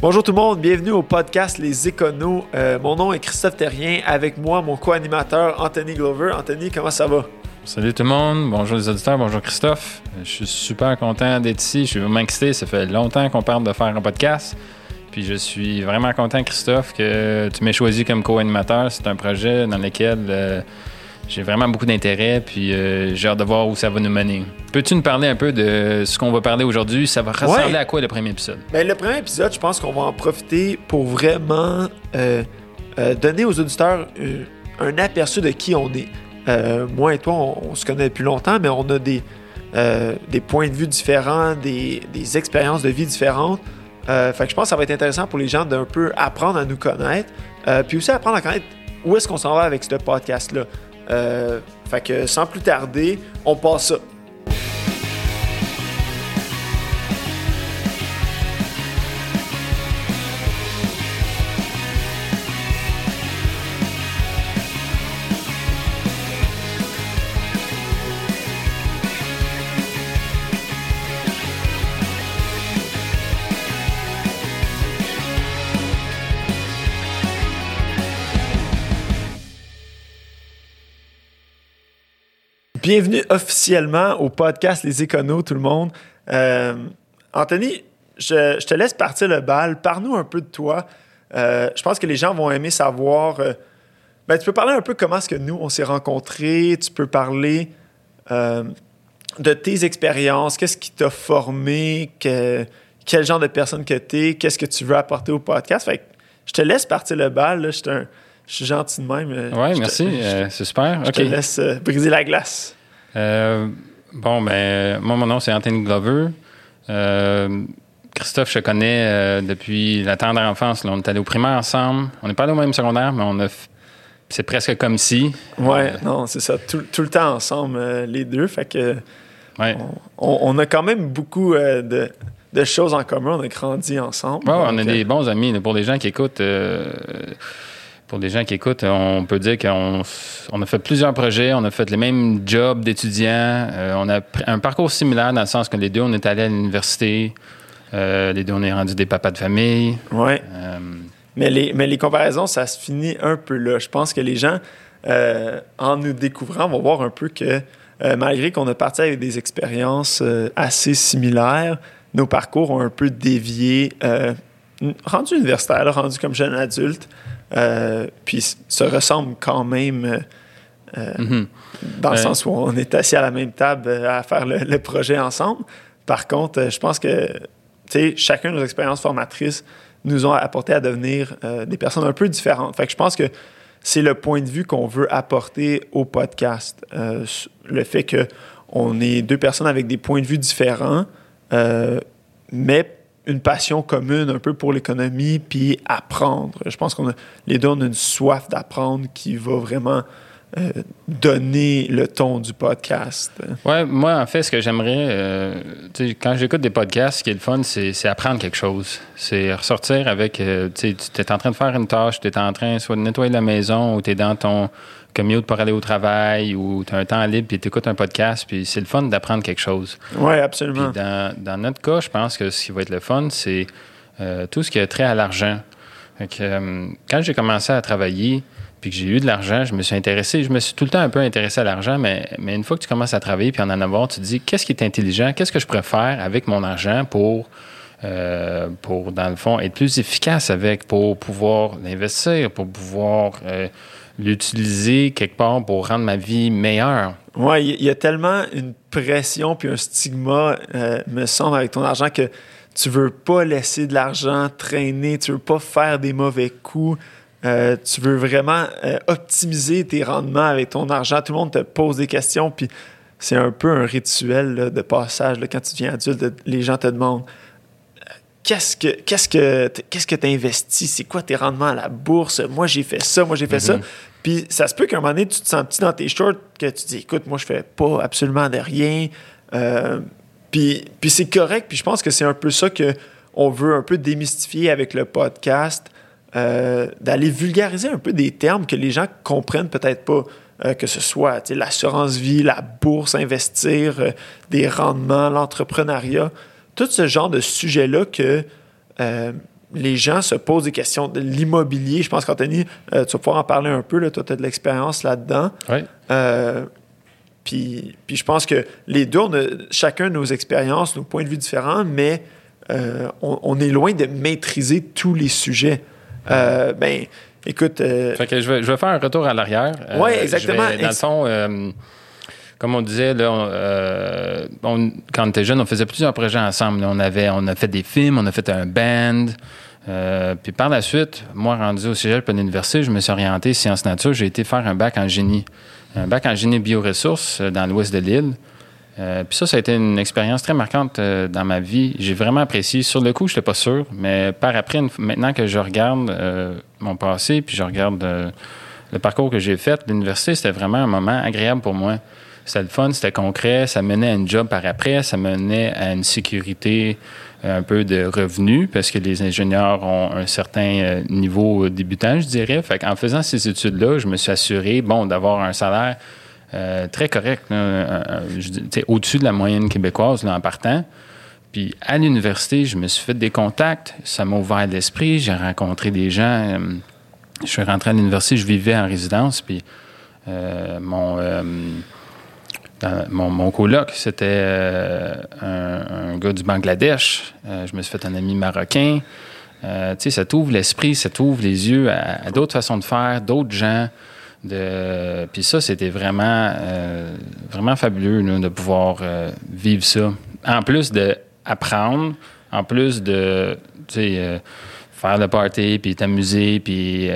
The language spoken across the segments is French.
Bonjour tout le monde, bienvenue au podcast Les Éconos. Euh, mon nom est Christophe Terrien, avec moi mon co-animateur Anthony Glover. Anthony, comment ça va? Salut tout le monde, bonjour les auditeurs, bonjour Christophe. Je suis super content d'être ici, je suis vraiment excité, ça fait longtemps qu'on parle de faire un podcast. Puis je suis vraiment content Christophe que tu m'aies choisi comme co-animateur. C'est un projet dans lequel euh, j'ai vraiment beaucoup d'intérêt, puis euh, j'ai hâte de voir où ça va nous mener. Peux-tu nous parler un peu de ce qu'on va parler aujourd'hui? Ça va ressembler à quoi le premier épisode? Bien, le premier épisode, je pense qu'on va en profiter pour vraiment euh, euh, donner aux auditeurs un aperçu de qui on est. moi et toi, on, se connaît depuis longtemps, mais on a des, des points de vue différents, des, des expériences de vie différentes. fait que je pense que ça va être intéressant pour les gens d'un peu apprendre à nous connaître, puis aussi apprendre à connaître où est-ce qu'on s'en va avec ce podcast-là. Euh, fait que sans plus tarder, on passe ça. Bienvenue officiellement au podcast Les Éconos, tout le monde. Euh, Anthony, je, te laisse partir le bal. Parle-nous un peu de toi. Euh, je pense que les gens vont aimer savoir. Euh, ben, tu peux parler un peu comment est-ce que nous, on s'est rencontrés. Tu peux parler de tes expériences. Qu'est-ce qui t'a formé? quel genre de personne que tu es? Qu'est-ce que tu veux apporter au podcast? Fait je te laisse partir le bal. Je, suis gentil de même. Oui, merci. c'est super. Je te laisse briser la glace. Euh, bon, ben, moi, mon nom, c'est Anthony Glover. Euh, Christophe, je connais euh, depuis la tendre enfance. On est allé au primaire ensemble. On n'est pas allé au même secondaire, mais on a. C'est presque comme si. Ouais, non, c'est ça. Tout, le temps ensemble, les deux. Fait que. On, a quand même beaucoup de, choses en commun. On a grandi ensemble. Ouais, on a des bons amis. Pour les gens qui écoutent pour les gens qui écoutent, on peut dire qu'on on a fait plusieurs projets, on a fait les mêmes jobs d'étudiants, euh, on a un parcours similaire dans le sens que les deux, on est allés à l'université, euh, les deux, on est rendus des papas de famille. Oui. Euh, mais, les, mais les comparaisons, ça se finit un peu là. Je pense que les gens, en nous découvrant, vont voir un peu que malgré qu'on a parti avec des expériences assez similaires, nos parcours ont un peu dévié, rendu universitaire, rendu comme jeune adulte. Euh, puis se ressemblent quand même euh, euh, mhm. dans le sens où on est assis à la même table à faire le, projet ensemble. Par contre, je pense que chacun de nos expériences formatrices nous ont apporté à devenir des personnes un peu différentes. Fait que je pense que c'est le point de vue qu'on veut apporter au podcast. le fait qu'on est deux personnes avec des points de vue différents, mais une passion commune un peu pour l'économie, puis apprendre. Je pense qu'on a les deux, on a une soif d'apprendre qui va vraiment euh, donner le ton du podcast. Ouais, moi, en fait, ce que j'aimerais, euh, quand j'écoute des podcasts, ce qui est le fun, c'est apprendre quelque chose. C'est ressortir avec, euh, tu es en train de faire une tâche, tu es en train soit de nettoyer la maison ou tu es dans ton commute pour aller au travail ou tu as un temps libre puis tu écoutes un podcast, puis c'est le fun d'apprendre quelque chose. Oui, absolument. dans, dans, notre cas, je pense que ce qui va être le fun, c'est euh, tout ce qui a trait à l'argent. Euh, quand j'ai commencé à travailler, puis que j'ai eu de l'argent, je me suis intéressé, je me suis tout le temps un peu intéressé à l'argent, mais, mais une fois que tu commences à travailler puis en en avoir, tu te dis qu'est-ce qui est intelligent, qu'est-ce que je pourrais faire avec mon argent pour, euh, pour dans le fond, être plus efficace avec, pour pouvoir l'investir, pour pouvoir l'utiliser quelque part pour rendre ma vie meilleure. Oui, il y, a tellement une pression puis un stigma, euh, me semble, avec ton argent que tu veux pas laisser de l'argent traîner, tu veux pas faire des mauvais coups. Euh, tu veux vraiment euh, optimiser tes rendements avec ton argent. Tout le monde te pose des questions, puis c'est un peu un rituel de passage. Quand tu deviens adulte, les gens te demandent qu'est-ce que qu'est-ce que qu'est-ce que tu investis, c'est quoi tes rendements à la bourse, moi j'ai fait ça, moi j'ai fait ça. Mm-hmm. Puis ça se peut qu'à un moment donné, tu te sens petit dans tes shorts, que tu dis, écoute, moi, je fais pas absolument de rien. Euh, puis, puis c'est correct. Puis je pense que c'est un peu ça qu'on veut un peu démystifier avec le podcast, euh, d'aller vulgariser un peu des termes que les gens comprennent peut-être pas. Euh, que ce soit l'assurance vie, la bourse, investir, des rendements, l'entrepreneuriat, tout ce genre de sujets-là que les gens se posent des questions de l'immobilier. Je pense qu'Anthony, tu vas pouvoir en parler un peu. Là, toi, tu as de l'expérience là-dedans. Oui. puis, puis je pense que les deux, on a chacun nos expériences, nos points de vue différents, mais on, on, est loin de maîtriser tous les sujets. ben, Écoute. Euh, fait que je vais, je vais, faire un retour à l'arrière. Euh, oui, exactement. dans le fond, euh, comme on disait, là, on, quand on était jeune, on faisait plusieurs projets ensemble. on, avait, on a fait des films, on a fait un band. puis par la suite, moi, rendu au cégep à l'université, je me suis orienté sciences nature. J'ai été faire un bac en génie. Un bac en génie bioressources dans l'ouest de l'île. Euh, puis ça, ça a été une expérience très marquante euh, dans ma vie. J'ai vraiment apprécié. Sur le coup, je n'étais pas sûr, mais par après, maintenant que je regarde euh, mon passé, puis je regarde le parcours que j'ai fait, l'université, c'était vraiment un moment agréable pour moi. C'était le fun, c'était concret, ça menait à une job par après, ça menait à une sécurité, un peu de revenus, parce que les ingénieurs ont un certain niveau débutant, je dirais. Fait qu'en faisant ces études-là, je me suis assuré, bon, d'avoir un salaire euh, très correct, euh, euh, au-dessus de la moyenne québécoise en partant. Puis à l'université, je me suis fait des contacts, ça m'a ouvert l'esprit, j'ai rencontré des gens. je suis rentré à l'université, je vivais en résidence, puis mon, mon, coloc, c'était un, gars du Bangladesh. je me suis fait un ami marocain. tu sais, ça t'ouvre l'esprit, ça t'ouvre les yeux à d'autres façons de faire, d'autres gens. De... Puis ça, c'était vraiment, euh, vraiment fabuleux de pouvoir euh, vivre ça. En plus d'apprendre, en plus de euh, faire le party, puis t'amuser, puis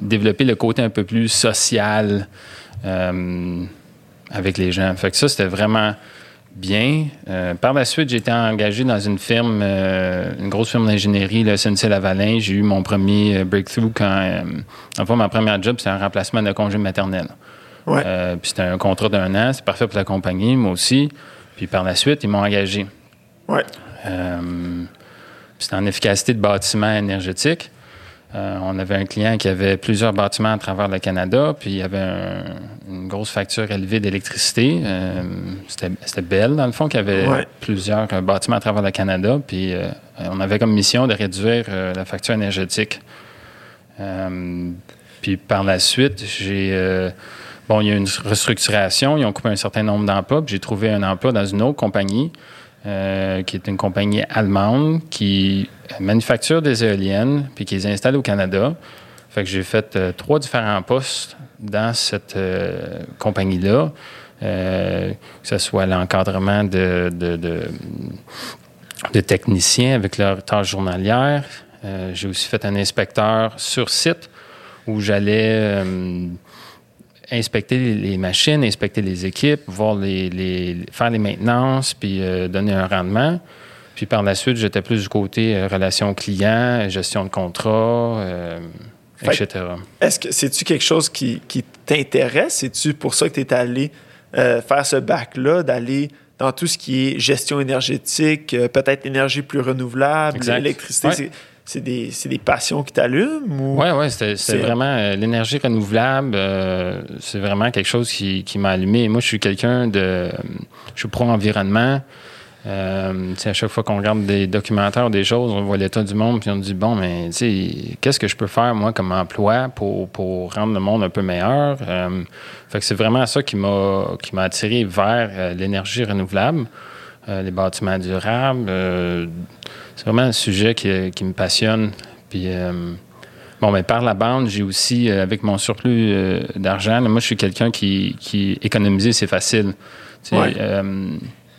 développer le côté un peu plus social avec les gens. Fait que ça, c'était vraiment bien. Euh, par la suite, j'ai été engagé dans une firme, euh, une grosse firme d'ingénierie, le SNC-Lavalin. J'ai eu mon premier euh, breakthrough quand, enfin, ma première job, c'était un remplacement de congé maternel. Ouais. puis c'était un contrat d'un an, c'est parfait pour la compagnie, moi aussi. Puis par la suite, ils m'ont engagé. Ouais. c'était en efficacité de bâtiment énergétique. Euh, on avait un client qui avait plusieurs bâtiments à travers le Canada, puis il y avait une grosse facture élevée d'électricité. Euh, c'était belle, dans le fond, qu'il y avait plusieurs euh, bâtiments à travers le Canada, puis on avait comme mission de réduire la facture énergétique. puis par la suite, j'ai... bon, il y a eu une restructuration, ils ont coupé un certain nombre d'emplois, puis j'ai trouvé un emploi dans une autre compagnie euh, qui est une compagnie allemande qui manufacture des éoliennes puis qui les installe au Canada. Fait que j'ai fait euh, trois différents postes dans cette euh, compagnie-là, que ce soit l'encadrement de, de, de, techniciens avec leurs tâches journalières. j'ai aussi fait un inspecteur sur site où j'allais inspecter les machines, inspecter les équipes, voir les, faire les maintenances, puis euh, donner un rendement. Puis par la suite, j'étais plus du côté euh, relation client, gestion de contrat, euh, etc. Est-ce que c'est-tu quelque chose qui, t'intéresse? C'est-tu pour ça que tu es allé faire ce bac-là, d'aller dans tout ce qui est gestion énergétique, peut-être énergie plus renouvelable, l'électricité? C'est des, des, passions qui t'allument? Oui, oui, c'est vraiment euh, l'énergie renouvelable. Euh, c'est vraiment quelque chose qui, qui m'a allumé. Moi, je suis quelqu'un de. Je suis pro-environnement. Euh, à chaque fois qu'on regarde des documentaires ou des choses, on voit l'état du monde, puis on dit bon, mais qu'est-ce que je peux faire, moi, comme emploi pour, pour rendre le monde un peu meilleur? Euh, fait que c'est vraiment ça qui m'a attiré vers l'énergie renouvelable, les bâtiments durables c'est vraiment un sujet qui, me passionne. Puis, euh, bon, mais par la bande, j'ai aussi, euh, avec mon surplus euh, d'argent, moi, je suis quelqu'un qui, qui économiser, c'est facile.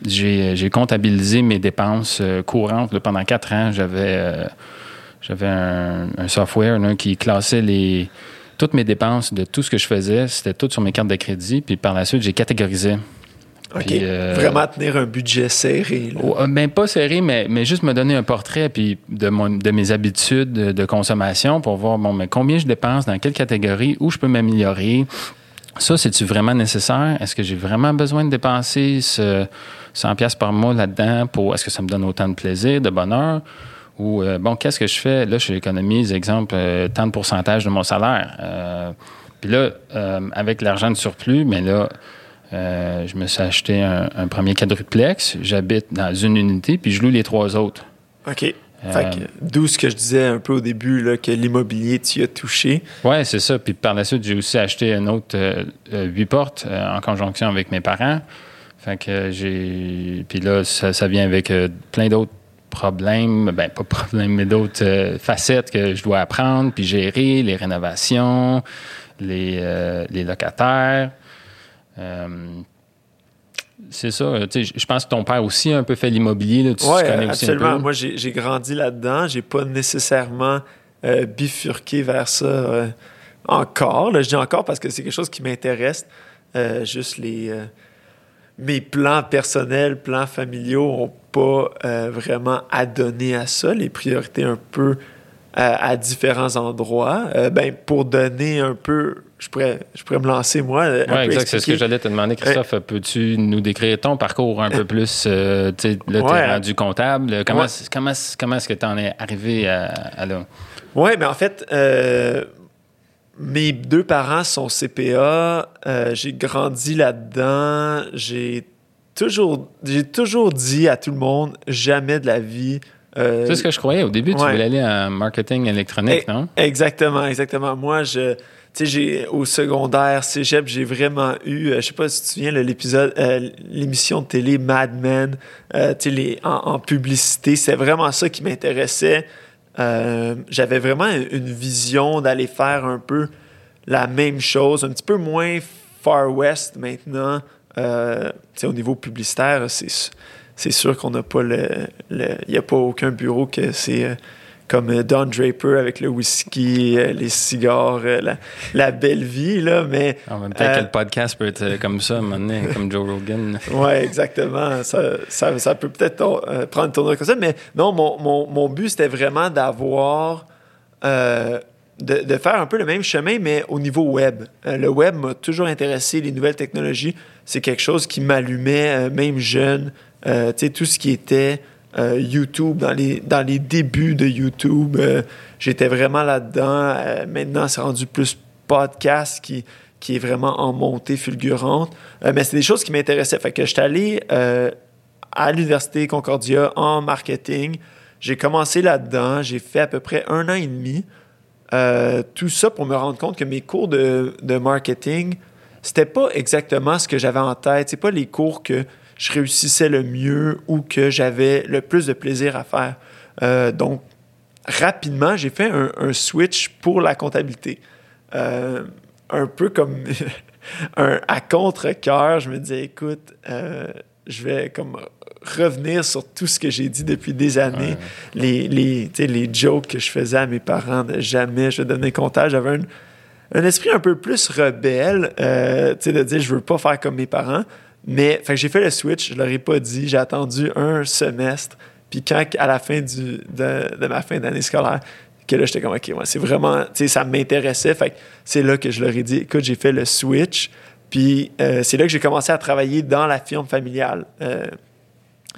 j'ai comptabilisé mes dépenses courantes. pendant quatre ans, j'avais j'avais un, software qui classait les, toutes mes dépenses de tout ce que je faisais. C'était tout sur mes cartes de crédit. Puis par la suite, j'ai catégorisé. Euh, Vraiment tenir un budget serré. Là. Ben, pas serré, mais, mais juste me donner un portrait puis de, mon, de mes habitudes de consommation pour voir bon, mais combien je dépense, dans quelle catégorie, où je peux m'améliorer. Ça, c'est-tu vraiment nécessaire? Est-ce que j'ai vraiment besoin de dépenser ce 100 pièces par mois là-dedans pour est-ce que ça me donne autant de plaisir, de bonheur? Ou euh, bon, qu'est-ce que je fais? Là, je économise, exemple, euh, tant de pourcentage de mon salaire. puis là, avec l'argent de surplus, mais là, euh, je me suis acheté un, premier quadruplex. J'habite dans une unité, puis je loue les trois autres. OK. Fait que, d'où ce que je disais un peu au début, là, que l'immobilier, tu y as touché. Oui, c'est ça. Puis par la suite, j'ai aussi acheté un autre 8 portes en conjonction avec mes parents. Fait que j'ai. Puis là, ça, ça vient avec plein d'autres problèmes, ben pas problèmes, mais d'autres euh, facettes que je dois apprendre, puis gérer, les rénovations, les, euh, les locataires. Euh, c'est ça. Je pense que ton père aussi a un peu fait l'immobilier. Oui, absolument. Moi, j'ai grandi là-dedans. J'ai pas nécessairement bifurqué vers ça encore. je dis encore parce que c'est quelque chose qui m'intéresse. juste les mes plans personnels, plans familiaux n'ont pas euh, vraiment à donner à ça. Les priorités un peu euh, à différents endroits. Euh, ben, pour donner un peu, je pourrais, je pourrais me lancer moi. Oui, exact. C'est ce que j'allais te demander, Christophe. Peux-tu nous décrire ton parcours un peu plus? là, tu es rendu comptable. Comment, comment, comment est-ce que tu en es arrivé à, à là? Oui, mais en fait, mes deux parents sont CPA. Euh, j'ai grandi là-dedans. J'ai toujours, j'ai toujours dit à tout le monde jamais de la vie. Euh, c'est ce que je croyais au début. Tu voulais aller en marketing électronique, non? Exactement, exactement. Moi, je, tu sais, j'ai au secondaire, cégep, j'ai vraiment eu, euh, je sais pas si tu te souviens, l'épisode, l'émission de télé Mad Men, tu sais, en, en, publicité, c'est vraiment ça qui m'intéressait. Euh, j'avais vraiment une vision d'aller faire un peu la même chose, un petit peu moins Far West maintenant. Euh, au niveau publicitaire, c'est sûr qu'on n'a pas le. Il n'y a pas aucun bureau que c'est. Comme euh, Don Draper avec le whisky, euh, les cigares, euh, la, belle vie, là, mais... En même temps, quel podcast peut être comme ça, maintenant, comme Joe Rogan. oui, exactement. Ça, ça, peut peut-être prendre une tournure comme ça, mais non, mon, mon, mon but, c'était vraiment d'avoir... de, de, faire un peu le même chemin, mais au niveau web. le web m'a toujours intéressé, les nouvelles technologies, c'est quelque chose qui m'allumait, même jeune. tu sais, tout ce qui était... Euh, YouTube, dans les, débuts de YouTube. Euh, j'étais vraiment là-dedans. Euh, maintenant, c'est rendu plus podcast qui, qui est vraiment en montée fulgurante. mais c'est des choses qui m'intéressaient. Fait que j'étais allé à l'Université Concordia en marketing. J'ai commencé là-dedans. J'ai fait à peu près un an et demi. tout ça pour me rendre compte que mes cours de, de marketing, c'était pas exactement ce que j'avais en tête. C'est pas les cours que je réussissais le mieux ou que j'avais le plus de plaisir à faire. Euh, donc, rapidement, j'ai fait un, switch pour la comptabilité. Euh, un peu comme un, à contre-cœur, je me disais, écoute, euh, je vais comme revenir sur tout ce que j'ai dit depuis des années. Les, les, les jokes que je faisais à mes parents de jamais je devenais comptable. J'avais un, un, esprit un peu plus rebelle, de dire je veux pas faire comme mes parents. Mais j'ai fait le switch, je leur ai pas dit, j'ai attendu un semestre. Puis quand, à la fin du, de, ma fin d'année scolaire, que là, j'étais comme, OK, c'est vraiment, tu sais, ça m'intéressait. Fait c'est là que je leur ai dit, écoute, j'ai fait le switch. Puis euh, c'est là que j'ai commencé à travailler dans la firme familiale. Euh,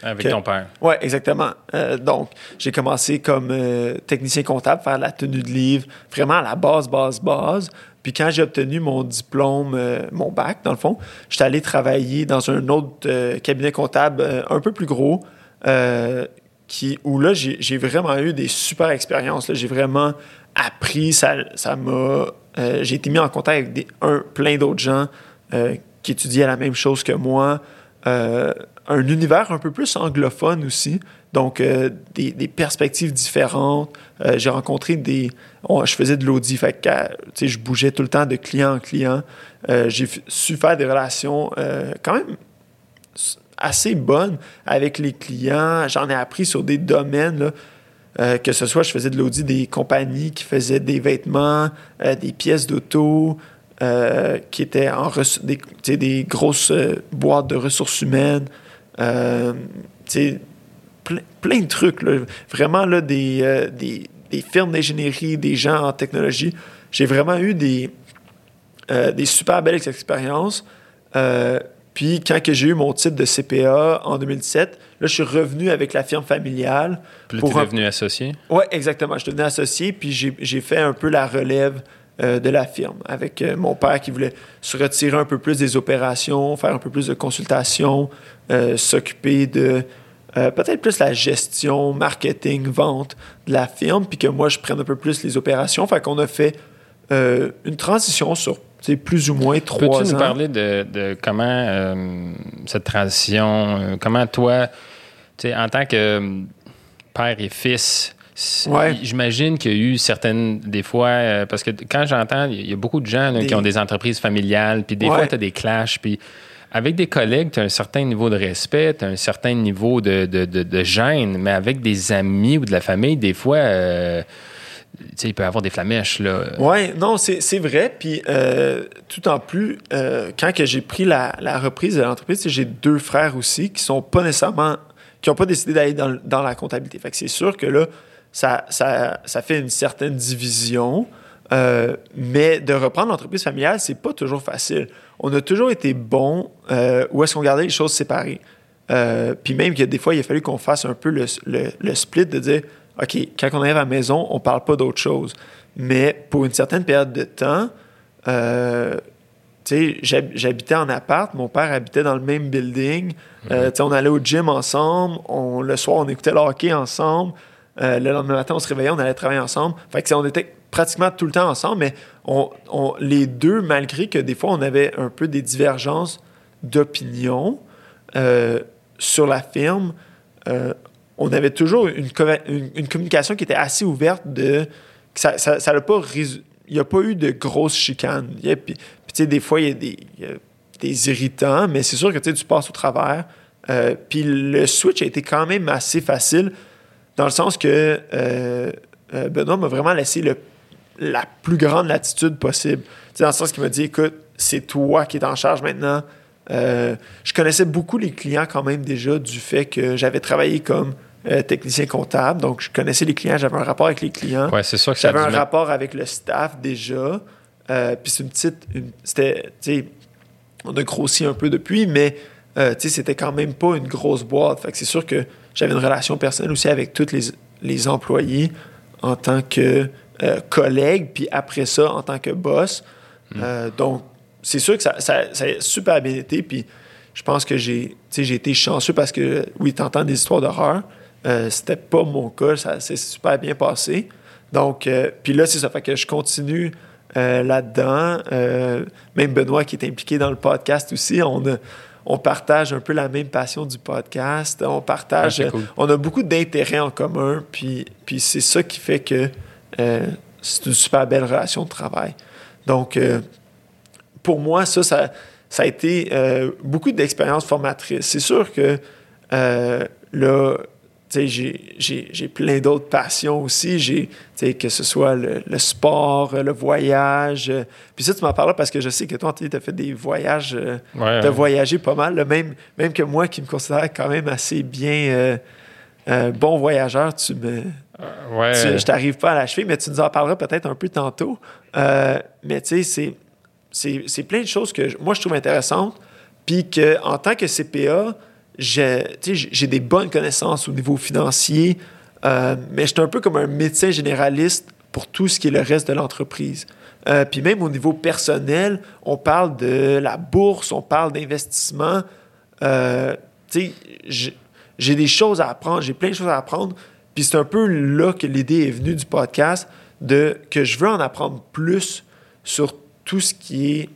avec ton père. Oui, exactement. Euh, donc, j'ai commencé comme technicien comptable, faire la tenue de livre, vraiment à la base, base, base. Puis quand j'ai obtenu mon diplôme, euh, mon bac, dans le fond, j'étais allé travailler dans un autre euh, cabinet comptable euh, un peu plus gros, qui, où là, j'ai vraiment eu des super expériences. J'ai vraiment appris, ça m'a... j'ai été mis en contact avec des, un, plein d'autres gens qui étudiaient la même chose que moi. Un univers un peu plus anglophone aussi. Donc, euh, des, perspectives différentes. Euh, j'ai rencontré des... je faisais de l'audit, fait je bougeais tout le temps de client en client. Euh, j'ai su faire des relations quand même assez bonnes avec les clients. J'en ai appris sur des domaines, que ce soit, je faisais de l'audit des compagnies qui faisaient des vêtements, des pièces d'auto, qui étaient en des, des grosses boîtes de ressources humaines plein, de trucs. Vraiment, là, euh, des, des, firmes d'ingénierie, des gens en technologie. J'ai vraiment eu des, euh, des super belles expériences. Euh, puis, quand j'ai eu mon titre de CPA en 2017, là, je suis revenu avec la firme familiale. Puis tu es devenu associé? Oui, exactement. Je suis devenu associé, puis j'ai fait un peu la relève de la firme avec mon père qui voulait se retirer un peu plus des opérations, faire un peu plus de consultations, s'occuper de peut-être plus la gestion, marketing, vente de la firme, puis que moi, je prenne un peu plus les opérations. Fait qu'on a fait une transition sur plus ou moins trois ans. Peux-tu nous parler de, comment cette transition, comment toi, en tant que père et fils, J'imagine qu'il y a eu certaines, des fois, euh, parce que quand j'entends, il y a beaucoup de gens qui ont des entreprises familiales, puis des fois, tu as des clashs, puis avec des collègues, tu as un certain niveau de respect, tu as un certain niveau de, de, de, gêne, mais avec des amis ou de la famille, des fois, euh, il peut y avoir des flamèches. Là. Oui, non, c'est vrai. Puis euh, tout en plus, quand que j'ai pris la, la, reprise de l'entreprise, j'ai deux frères aussi qui sont pas nécessairement, qui n'ont pas décidé d'aller dans, dans, la comptabilité. Fait que c'est sûr que là, ça, ça, fait une certaine division. Euh, mais de reprendre l'entreprise familiale, c'est pas toujours facile. On a toujours été bon euh, où est-ce qu'on gardait les choses séparées. Euh, puis même que des fois, il a fallu qu'on fasse un peu le, split de dire OK, quand on arrive à la maison, on parle pas d'autre chose. Mais pour une certaine période de temps, j'habitais en appart, mon père habitait dans le même building. Mhm. on allait au gym ensemble, on, le soir, on écoutait le hockey ensemble. Euh, le lendemain matin, on se réveillait, on allait travailler ensemble. Fait que on était pratiquement tout le temps ensemble, mais on, les deux, malgré que des fois on avait un peu des divergences d'opinion euh, sur la firme, euh, on avait toujours une, une, communication qui était assez ouverte de ça, ça, pas il n'y a pas eu de grosses chicanes. Puis, des fois, il y a des, des irritants, mais c'est sûr que tu passes au travers. puis le switch a été quand même assez facile dans le sens que euh, euh, Benoît m'a vraiment laissé le, la plus grande latitude possible. dans le sens qu'il m'a dit écoute, c'est toi qui es en charge maintenant. Euh, je connaissais beaucoup les clients quand même déjà du fait que j'avais travaillé comme technicien comptable. Donc, je connaissais les clients, j'avais un rapport avec les clients. Ouais, c'est sûr que J'avais un rapport avec le staff déjà. puis c'est une petite. c'était, on a grossi un peu depuis, mais c'était quand même pas une grosse boîte. Fait que c'est sûr que j'avais une relation personnelle aussi avec tous les, les employés en tant que euh, collègue, puis après ça, en tant que boss. Hmm. Euh, donc, c'est sûr que ça, ça, a super bien été, puis je pense que j'ai été chanceux parce que, oui, tu entends des histoires d'horreur. Euh, C'était pas mon cas, ça s'est super bien passé. Donc, euh, puis là, c'est ça, fait que je continue là-dedans. même Benoît qui est impliqué dans le podcast aussi, on a, on partage un peu la même passion du podcast. On partage, ah, on a beaucoup d'intérêts en commun, puis, puis c'est ça qui fait que euh, c'est une super belle relation de travail. Donc, euh, pour moi, ça, ça, a été euh, beaucoup d'expériences formatrices. C'est sûr que là, j'ai plein d'autres passions aussi. J'ai, que ce soit le, sport, le voyage. Puis ça, tu m'en parles parce que je sais que toi, tu as fait des voyages. Euh, tu as voyagé pas mal. même, même que moi, qui me considère quand même assez bien euh, bon voyageur, tu me. je t'arrive pas à l'achever, mais tu nous en parleras peut-être un peu tantôt. Euh, mais tu sais, c'est plein de choses que moi, je trouve intéressantes. Puis qu'en tant que CPA, j'ai des bonnes connaissances au niveau financier, euh, mais je suis un peu comme un médecin généraliste pour tout ce qui est le reste de l'entreprise. Euh, puis même au niveau personnel, on parle de la bourse, on parle d'investissement. Euh, j'ai des choses à apprendre, j'ai plein de choses à apprendre. Puis c'est un peu là que l'idée est venue du podcast, de que je veux en apprendre plus sur tout ce qui est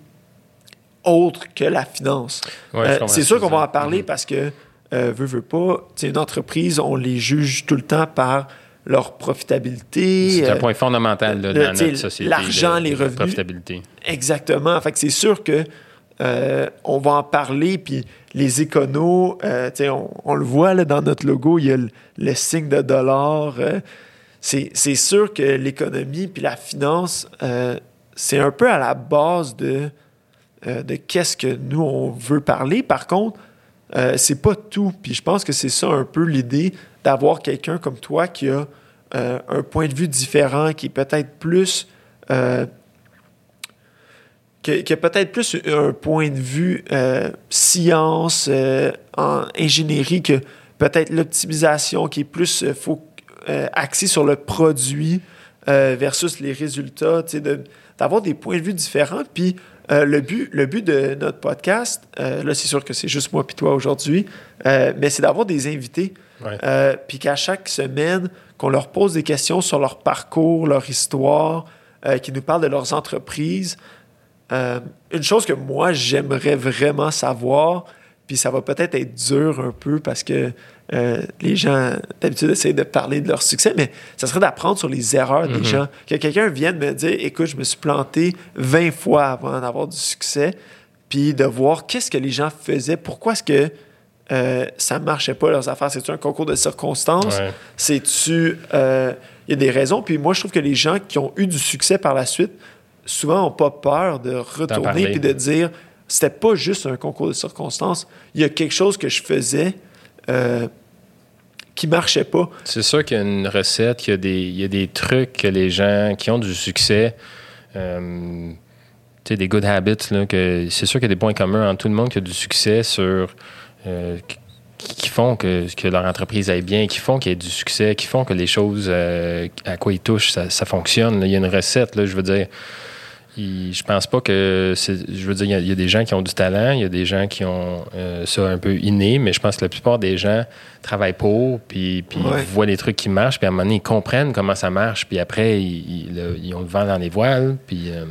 autre que la finance. Euh, c'est sûr qu'on va en parler mm-hmm. parce que, euh, veut, veut pas, une entreprise, on les juge tout le temps par leur profitabilité. C'est un euh, point fondamental dans notre société. L'argent, les revenus. Profitabilité. Exactement. Fait que c'est sûr que on va en parler, puis les éconos, on, on, le voit là, dans notre logo, il y a le, signe de dollar. c'est sûr que l'économie puis la finance, c'est un peu à la base de euh, de qu'est-ce que nous, on veut parler. Par contre, euh, c'est pas tout. Puis je pense que c'est ça un peu l'idée d'avoir quelqu'un comme toi qui a euh, un point de vue différent, qui est peut-être plus. qui, a peut-être plus un point de vue science, en ingénierie, que peut-être l'optimisation, qui est plus axé sur le produit versus les résultats, d'avoir des points de vue différents. Puis euh, le, but, le but de notre podcast, euh, là, c'est sûr que c'est juste moi et toi aujourd'hui, euh, mais c'est d'avoir des invités puis qu'à chaque semaine, qu'on leur pose des questions sur leur parcours, leur histoire, qu'ils nous parlent de leurs entreprises. une chose que moi, j'aimerais vraiment savoir, puis ça va peut-être être dur un peu parce que euh, les gens, d'habitude, essayent de parler de leur succès, mais ça serait d'apprendre sur les erreurs des mhm. gens. Que quelqu'un vienne me dire Écoute, je me suis planté 20 fois avant d'avoir du succès, puis de voir qu'est-ce que les gens faisaient, pourquoi est-ce que euh, ça ne marchait pas leurs affaires. C'est-tu un concours de circonstances? C'est-tu. Euh, il y a des raisons? Puis moi, je trouve que les gens qui ont eu du succès par la suite, souvent n'ont pas peur de retourner puis de dire c'était pas juste un concours de circonstances. Il y a quelque chose que je faisais marchait pas. C'est sûr qu'il y a une recette, qu'il y a des, il y a des trucs que les gens qui ont du succès, euh, tu sais, des good habits, là, que c'est sûr qu'il y a des points communs entre tout le monde qui a du succès sur. Euh, qui font que, que, leur entreprise aille bien, qui font qu'il y ait du succès, qui font que les choses euh, à quoi ils touchent, ça, ça fonctionne. Il y a une recette, là, je veux dire je pense pas que. Je veux dire, il y, a des gens qui ont du talent, il y a des gens qui ont euh, ça un peu inné, mais je pense que la plupart des gens travaillent pour, puis, puis voient les trucs qui marchent, puis à un moment donné, ils comprennent comment ça marche, puis après, ils, ont le vent dans les voiles. Puis, euh,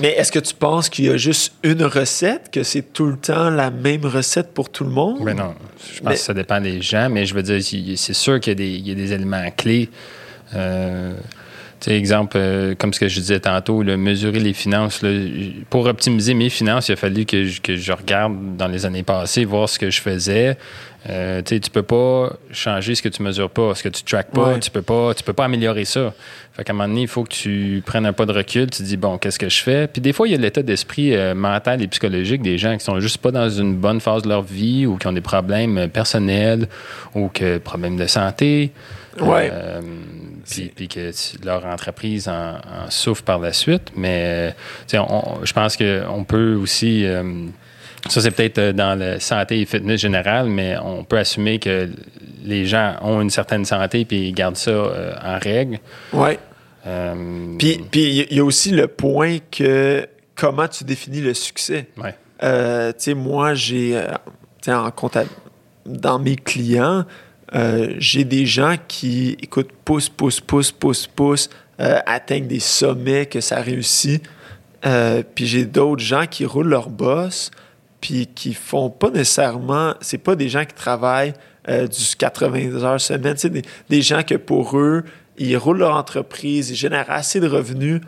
Mais est-ce que tu penses qu'il y a juste une recette, que c'est tout le temps la même recette pour tout le monde? Mais non. Je pense que ça dépend des gens, mais je veux dire, c'est sûr qu'il y, a des éléments clés. Euh, exemple, euh, comme ce que je disais tantôt, mesurer les finances. pour optimiser mes finances, il a fallu que je, regarde dans les années passées, voir ce que je faisais. Euh, tu peux pas changer ce que tu mesures pas, ce que tu traques pas, tu peux pas, tu peux pas améliorer ça. Fait qu'à un moment donné, il faut que tu prennes un pas de recul, tu te dis bon, qu'est-ce que je fais? Puis des fois, il y a l'état d'esprit euh, mental et psychologique des gens qui sont juste pas dans une bonne phase de leur vie ou qui ont des problèmes personnels ou que problèmes de santé. Ouais. Euh, puis, que leur entreprise en, souffre par la suite. Mais je pense qu'on peut aussi. Euh, ça, c'est peut-être euh, dans la santé et fitness général, mais on peut assumer que les gens ont une certaine santé puis ils gardent ça euh, en règle. Oui. puis il y a aussi le point que comment tu définis le succès. Ouais. tu sais, moi, j'ai en comptable, dans mes clients, euh, j'ai des gens qui, écoute, poussent, poussent, poussent, poussent, poussent, euh, atteignent des sommets, que ça réussit. Euh, puis j'ai d'autres gens qui roulent leur boss, puis qui font pas nécessairement. C'est pas des gens qui travaillent du 80 heures semaine. C'est des, gens que pour eux, ils roulent leur entreprise, ils génèrent assez de revenus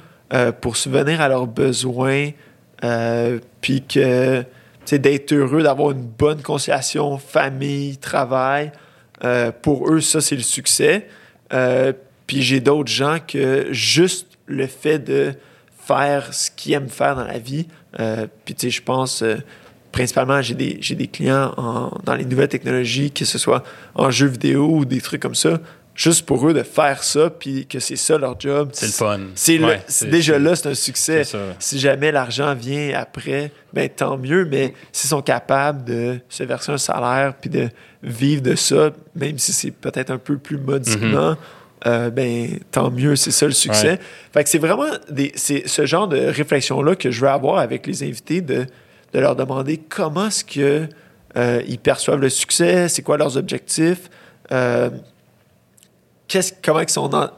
pour subvenir à leurs besoins, puis que d'être heureux, d'avoir une bonne conciliation famille, travail. Euh, pour eux, ça, c'est le succès. Euh, puis j'ai d'autres gens que juste le fait de faire ce qu'ils aiment faire dans la vie, euh, puis tu sais, je pense principalement, j'ai des, des clients dans les nouvelles technologies, que ce soit en jeux vidéo ou des trucs comme ça, juste pour eux de faire ça, puis que c'est ça leur job. C'est le fun. C'est déjà là, c'est un succès. Si jamais l'argent vient après, ben tant mieux, mais s'ils sont capables de se verser un salaire, puis de vivre de ça, même si c'est peut-être un peu plus modiquement, euh, ben tant mieux, c'est ça le succès. Fait que c'est vraiment des, ce genre de réflexion-là que je veux avoir avec les invités, de, de leur demander comment est-ce que euh, ils perçoivent le succès, c'est quoi leurs objectifs. Euh, comment, ils sont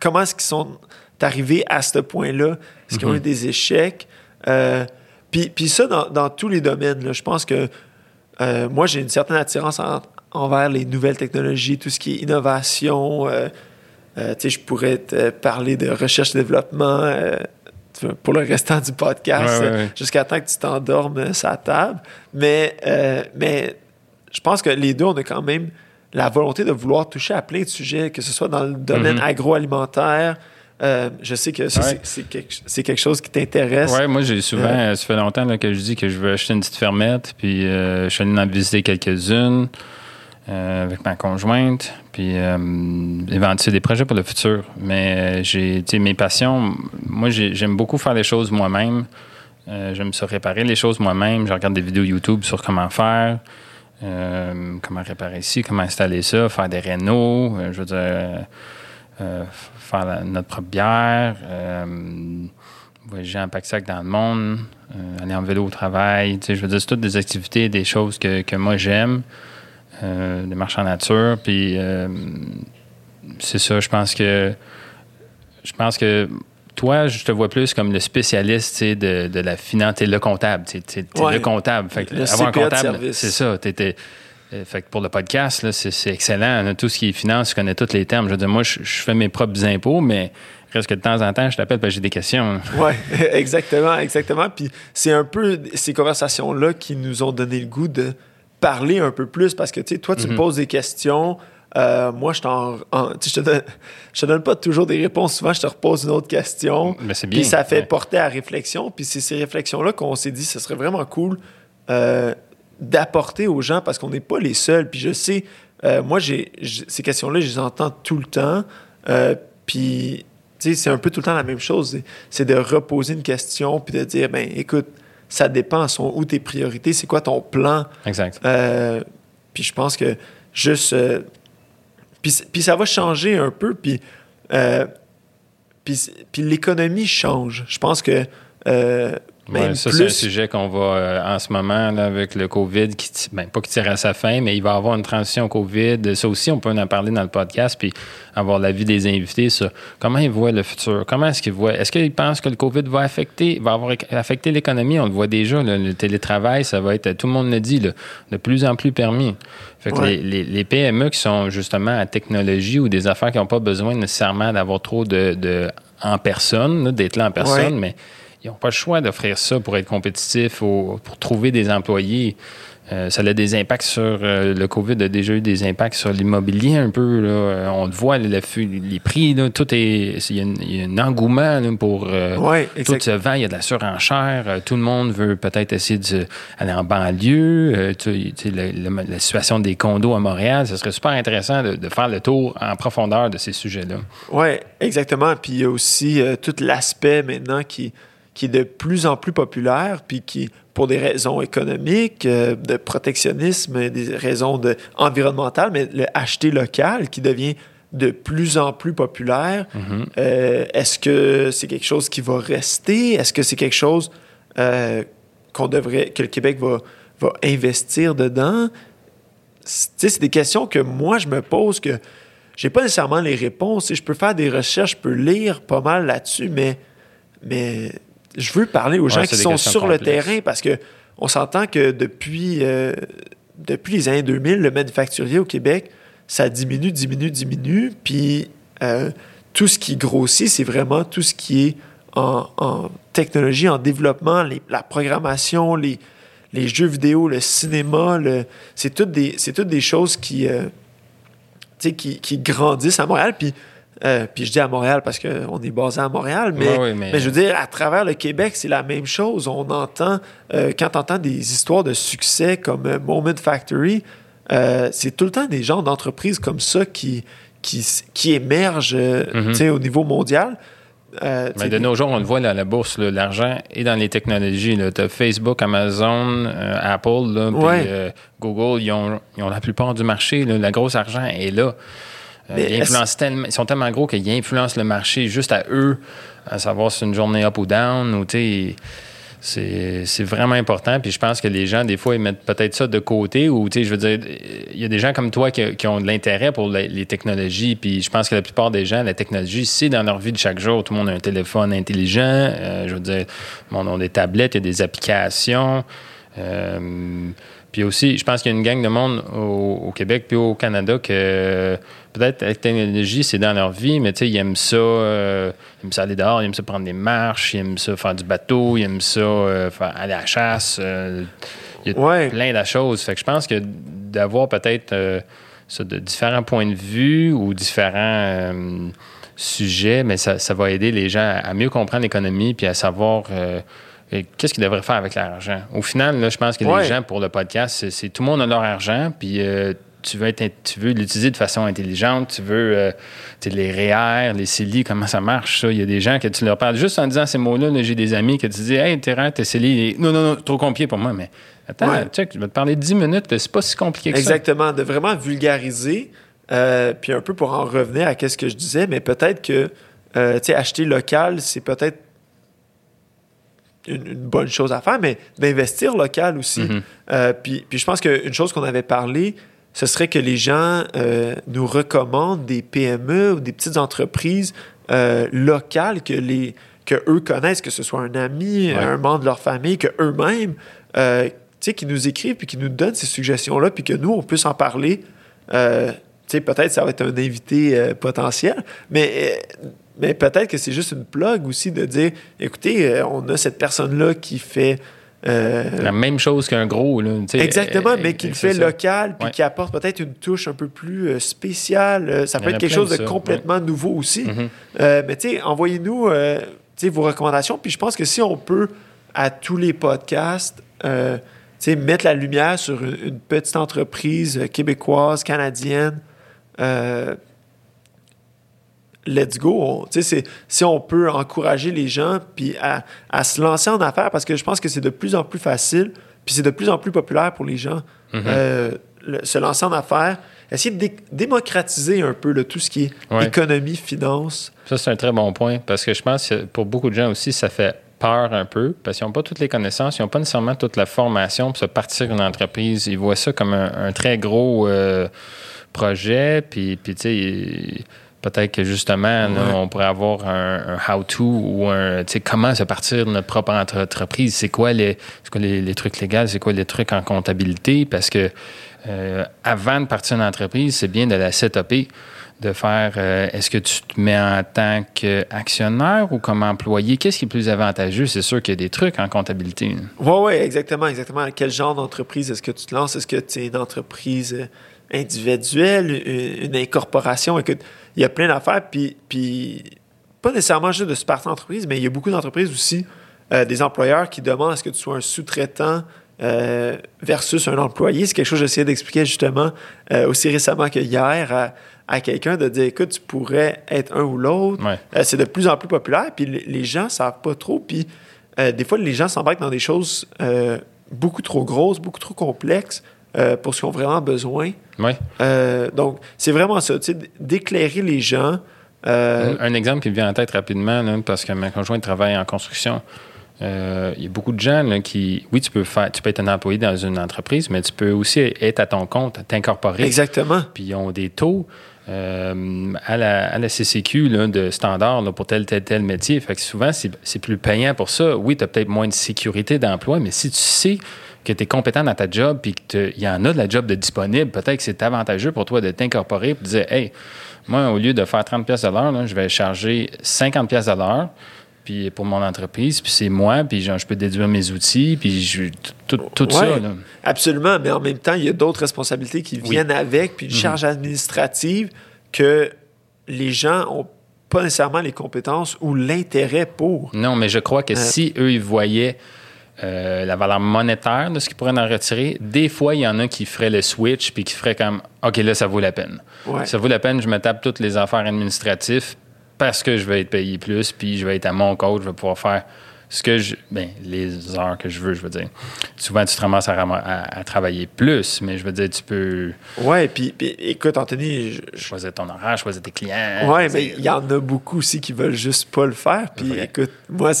comment est-ce qu'ils sont arrivés à ce point-là? Est-ce qu'ils ont eu mhm. des échecs? Euh, puis, ça, dans, tous les domaines, je pense que euh, moi, j'ai une certaine attirance envers les nouvelles technologies, tout ce qui est innovation. Euh, je pourrais te parler de recherche et développement pour le restant du podcast, jusqu'à temps que tu t'endormes sa table. Mais, mais je pense que les deux, on a quand même la volonté de vouloir toucher à plein de sujets, que ce soit dans le domaine mhm. agroalimentaire. Euh, je sais que c'est quelque, chose qui t'intéresse. Oui, moi, j'ai souvent, euh, ça fait longtemps que je dis que je veux acheter une petite fermette, puis euh, je suis allé en visiter quelques-unes avec ma conjointe, puis éventuellement des projets pour le futur. Mais j'ai, mes passions, moi, j'aime beaucoup faire les choses moi-même. j'aime ça réparer les choses moi-même. Je regarde des vidéos YouTube sur comment faire. Euh, comment réparer ici, comment installer ça, faire des rénaux, euh, je veux dire, euh, faire notre propre bière, voyager en pack-sac dans le monde, aller en vélo au travail. je veux dire, c'est toutes des activités, des choses que, que moi j'aime. des marchands nature. Puis c'est ça, je pense que je pense que toi, je te vois plus comme le spécialiste de, de la finance. T'es le comptable. T'es es, le comptable. Fait le avoir un comptable, c'est ça. Euh, fait que pour le podcast, c'est excellent. Tout ce qui est finance, je connais tous les termes. Je veux dire, moi, je, fais mes propres impôts, mais presque de temps en temps, je t'appelle parce que j'ai des questions. Oui, exactement, exactement. Puis c'est un peu ces conversations-là qui nous ont donné le goût de parler un peu plus parce que, tu sais, toi, tu me mm-hmm. poses des questions. Euh, moi, je, t'en, je, te donne, je te donne pas toujours des réponses. Souvent, je te repose une autre question. Mais c'est bien. Puis ça fait porter à réflexion. Puis c'est ces réflexions-là qu'on s'est dit, ce serait vraiment cool euh, d'apporter aux gens parce qu'on n'est pas les seuls. Puis je sais, euh, moi, j'ai, ces questions-là, je les entends tout le temps. Puis, tu sais, c'est un peu tout le temps la même chose. C'est de reposer une question puis de dire, ben écoute, ça dépend, sont où tes priorités, c'est quoi ton plan? Exact. Puis je pense que juste... puis, puis, ça va changer un peu, puis... puis, puis l'économie change. Je pense que ça, c'est un sujet qu'on va euh, en ce moment là, avec le COVID, qui ben, pas qui tire à sa fin, mais il va y avoir une transition COVID. Ça aussi, on peut en parler dans le podcast, puis avoir l'avis des invités sur comment ils voient le futur. Comment est-ce qu'ils voient? Est-ce qu'ils pensent que le COVID va affecter, va avoir affecté l'économie? On le voit déjà, le télétravail, ça va être, tout le monde le dit, de plus en plus permis. Fait que les, PME qui sont justement à technologie ou des affaires qui n'ont pas besoin nécessairement d'avoir trop de, en personne, d'être là en personne, mais ils n'ont pas le choix d'offrir ça pour être compétitifs ou pour trouver des employés. Euh, ça a des impacts sur euh, le COVID a déjà eu des impacts sur l'immobilier un peu. Là. Euh, on le voit, les prix, là, tout est. Il y, a un engouement pour tout se vend, il y a de la surenchère. tout le monde veut peut-être essayer d'aller en banlieue. la situation des condos à Montréal, ce serait super intéressant de, de, faire le tour en profondeur de ces sujets-là. Oui, exactement. Puis il y a aussi tout l'aspect maintenant qui qui est de plus en plus populaire, puis qui, pour des raisons économiques, euh, de protectionnisme, des raisons de, environnementales, mais le acheter local qui devient de plus en plus populaire. Mm-hmm. Euh, est-ce que c'est quelque chose qui va rester? Est-ce que c'est quelque chose euh, qu'on devrait, que le Québec va, va investir dedans? C'est des questions que moi, je me pose que j'ai pas nécessairement les réponses. Je peux faire des recherches, je peux lire pas mal là-dessus, mais, mais je veux parler aux gens qui sont sur le terrain parce que on s'entend que depuis, euh, depuis les années 2000, le manufacturier au Québec, ça diminue, diminue, diminue. Puis euh, tout ce qui grossit, c'est vraiment tout ce qui est en, technologie, en développement, la programmation, les, les jeux vidéo, le cinéma. c'est toutes, des, toutes des choses qui, euh, qui, qui grandissent à Montréal. Puis euh, puis je dis à Montréal parce qu'on est basé à Montréal, mais, mais... je veux dire, à travers le Québec, c'est la même chose. On entend, euh, quand on entend des histoires de succès comme euh, Moment Factory, c'est tout le temps des gens d'entreprises comme ça qui, qui, qui émergent mm-hmm. au niveau mondial. mais de nos jours, on le voit la bourse, l'argent est dans les technologies. Tu as Facebook, Amazon, Apple, Google, ils ont, ils ont, la plupart du marché. Le gros argent est là. Euh, ils, sont tellement gros qu'ils influencent le marché juste à eux, à savoir si c'est une journée up ou down, ou c'est vraiment important. Puis je pense que les gens, des fois, ils mettent peut-être ça de côté ou, tu sais, je veux dire, il y a des gens comme toi qui, ont de l'intérêt pour les, technologies. Puis je pense que la plupart des gens, la technologie, c'est dans leur vie de chaque jour. Tout le monde a un téléphone intelligent. Euh, je veux dire, on a des tablettes, il y a des applications. Euh, puis aussi, je pense qu'il y a une gang de monde au, Québec puis au Canada que peut-être la technologie, c'est dans leur vie, mais tu sais, ils aiment ça, euh, ils aiment ça aller dehors, ils aiment ça prendre des marches, ils aiment ça faire du bateau, ils aiment ça euh, faire, aller à la chasse. Euh, il y a plein de choses. Fait que je pense que d'avoir peut-être de différents points de vue ou différents sujets, mais ça, va aider les gens à, mieux comprendre l'économie puis à savoir qu'est-ce qu'ils devraient faire avec l'argent. Au final, là, je pense que les gens, pour le podcast, c'est tout le monde a leur argent, puis tu veux, tu veux l'utiliser de façon intelligente, tu veux euh, les REER, les CELI, comment ça marche, ça? Il y a des gens que tu leur parles juste en disant ces mots-là. j'ai des amis que tu dis Hey, t'es REER, t'es CELI. Non, non, non, trop compliqué pour moi, mais attends, check, je vais te parler 10 minutes, c'est pas si compliqué que ça. Exactement, de vraiment vulgariser, euh, puis un peu pour en revenir à ce que je disais, mais peut-être que, euh, tu sais, acheter local, c'est peut-être une, bonne chose à faire, mais d'investir local aussi. Mm-hmm. puis, puis je pense qu'une chose qu'on avait parlé, ce serait que les gens nous recommandent des PME ou des petites entreprises locales que les que eux connaissent, que ce soit un ami, un membre de leur famille, que eux-mêmes, euh, qui nous écrivent puis qui nous donnent ces suggestions-là, puis que nous, on puisse en parler. Euh, peut-être ça va être un invité euh, potentiel, mais, euh, mais peut-être que c'est juste une plug aussi de dire, écoutez, on a cette personne-là qui fait... La même chose qu'un gros. Là, exactement, mais qui le fait local, puis qui apporte peut-être une touche un peu plus spéciale. Ça peut être quelque chose de complètement nouveau aussi. Mm-hmm. mais tu sais, envoyez-nous vos recommandations. Puis je pense que si on peut, à tous les podcasts, euh, mettre la lumière sur une, petite entreprise québécoise, canadienne, euh, let's go. si on peut encourager les gens puis à, se lancer en affaires, parce que je pense que c'est de plus en plus facile, puis c'est de plus en plus populaire pour les gens, mm-hmm. euh, se lancer en affaires essayer de démocratiser un peu tout ce qui est économie, finance. Ça, c'est un très bon point parce que je pense que pour beaucoup de gens aussi, ça fait peur un peu parce qu'ils n'ont pas toutes les connaissances, ils n'ont pas nécessairement toute la formation pour se partir une entreprise. Ils voient ça comme un, très gros euh, projet, puis, puis tu sais, peut-être que justement, on pourrait avoir un, how-to ou un, tu sais, comment se partir de notre propre entreprise. C'est quoi les, quoi les, les trucs légaux, c'est quoi les trucs en comptabilité? Parce que euh, avant de partir une entreprise, c'est bien de la setuper, de faire euh, est-ce que tu te mets en tant qu'actionnaire ou comme employé? Qu'est-ce qui est plus avantageux? C'est sûr qu'il y a des trucs en comptabilité. Oui, oui, exactement, exactement. Quel genre d'entreprise est-ce que tu te lances? Est-ce que tu es une entreprise euh, individuelle, une, incorporation? Écoute, il y a plein d'affaires, puis, puis pas nécessairement juste de se partir entreprise, mais il y a beaucoup d'entreprises aussi, des employeurs qui demandent est-ce que tu sois un sous-traitant euh, versus un employé. C'est quelque chose que j'essayais d'expliquer justement euh, aussi récemment que hier à, quelqu'un de dire écoute, tu pourrais être un ou l'autre. Euh, c'est de plus en plus populaire, puis les, gens ne savent pas trop. Puis des fois, les gens s'embarquent dans des choses beaucoup trop grosses, beaucoup trop complexes pour ce qu'ils ont vraiment besoin. donc, c'est vraiment ça, d'éclairer les gens. Un, exemple qui me vient en tête rapidement, parce que ma conjointe travaille en construction. Euh, il y a beaucoup de gens qui, oui, tu peux faire, tu peux être un employé dans une entreprise, mais tu peux aussi être à ton compte, t'incorporer. Exactement. Puis ils ont des taux euh, à, la, à, la, CCQ de standard pour tel, tel, tel métier. Fait que souvent, c'est plus payant pour ça. Oui, tu as peut-être moins de sécurité d'emploi, mais si tu sais que tu es compétent dans ta job puis qu'il y en a de la job de disponible, peut-être que c'est avantageux pour toi de t'incorporer et de dire, hey, moi, au lieu de faire 30 pièces à l'heure, je vais charger 50 pièces à l'heure puis pour mon entreprise, puis c'est moi, puis genre, je peux déduire mes outils, puis je, tout, tout ça. Absolument, mais en même temps, il y a d'autres responsabilités qui viennent avec, puis une mhm. charge administrative que les gens ont pas nécessairement les compétences ou l'intérêt pour. Non, mais je crois que euh, si eux, ils voyaient euh, la valeur monétaire de ce qu'ils pourraient en retirer, des fois, il y en a qui feraient le switch puis qui feraient comme OK, là, ça vaut la peine. Ça vaut la peine, je me tape toutes les affaires administratives parce que je vais être payé plus, puis je vais être à mon compte, je vais pouvoir faire ce que je. Bien, les heures que je veux, je veux dire. Souvent, tu te ramasses à, travailler plus, mais je veux dire, tu peux. Ouais, puis, écoute, Anthony. Je, choisir ton horaire, choisir tes clients. Ouais, mais il y en a beaucoup aussi qui veulent juste pas le faire. Puis écoute, moi,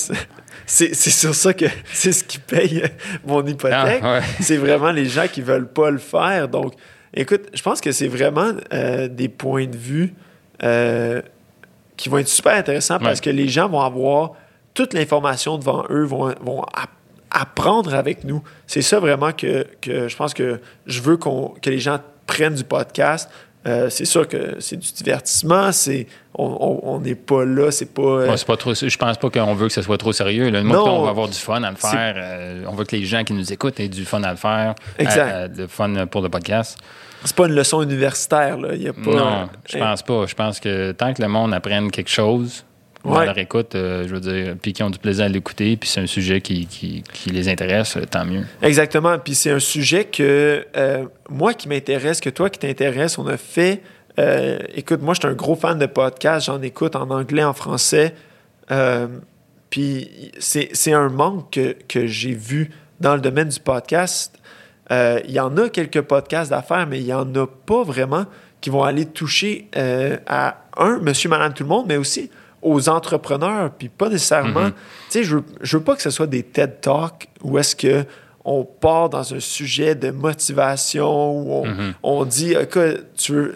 c'est sur ça que c'est ce qui paye mon hypothèque. Ah, c'est vraiment les gens qui veulent pas le faire. Donc, écoute, je pense que c'est vraiment euh, des points de vue. Euh, qui vont être super intéressants parce que les gens vont avoir toute l'information devant eux, vont, vont apprendre avec nous. C'est ça vraiment que, que, je pense que je veux que les gens prennent du podcast. Euh, c'est sûr que c'est du divertissement, c'est on n'est pas là, c'est pas. Euh, pas trop. Je pense pas qu'on veut que ce soit trop sérieux. Là. on va avoir du fun à le faire. Euh, on veut que les gens qui nous écoutent aient du fun à le faire. Exact. du fun pour le podcast c'est pas une leçon universitaire. Là. Y a pas, non, je pense pas. Je pense que tant que le monde apprenne quelque chose, ouais. leur écoute, euh, je veux dire, puis qu'ils ont du plaisir à l'écouter, puis c'est un sujet qui, qui, les intéresse, tant mieux. Exactement. Puis c'est un sujet que euh, moi qui m'intéresse, que toi qui t'intéresse, on a fait. Euh, écoute, moi, je suis un gros fan de podcasts. J'en écoute en anglais, en français. puis c'est un manque que, que j'ai vu dans le domaine du podcast euh, il y en a quelques podcasts d'affaires, mais il n'y en a pas vraiment qui vont aller toucher euh, à un, monsieur, madame, tout le monde, mais aussi aux entrepreneurs, puis pas nécessairement. Mm-hmm. Tu sais, je, veux, veux pas que ce soit des TED Talks où est-ce que on part dans un sujet de motivation où on, Mhm. on dit, écoute, tu veux,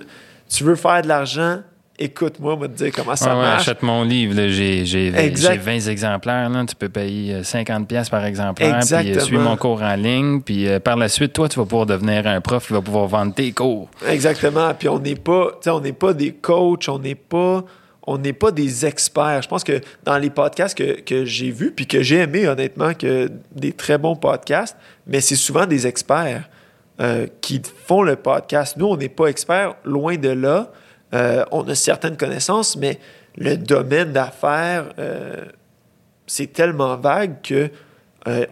tu veux faire de l'argent, écoute-moi, moi te dire comment ça Ouais, ouais, marche. achète mon livre. J'ai j'ai- Exact. j'ai 20 exemplaires. Là, tu peux payer euh, 50$ piastres par exemplaire. Puis Exactement. euh, suis mon cours en ligne. Puis euh, par la suite, toi, tu vas pouvoir devenir un prof qui va pouvoir vendre tes cours. Exactement. Puis on n'est pas, on n'est pas des coachs, on n'est pas, on n'est pas des experts. Je pense que dans les podcasts que, que j'ai vus, puis que j'ai aimé honnêtement, que des très bons podcasts, mais c'est souvent des experts euh, qui font le podcast. Nous, on n'est pas experts, loin de là. Euh, on a certaines connaissances, mais le domaine d'affaires, euh, c'est tellement vague que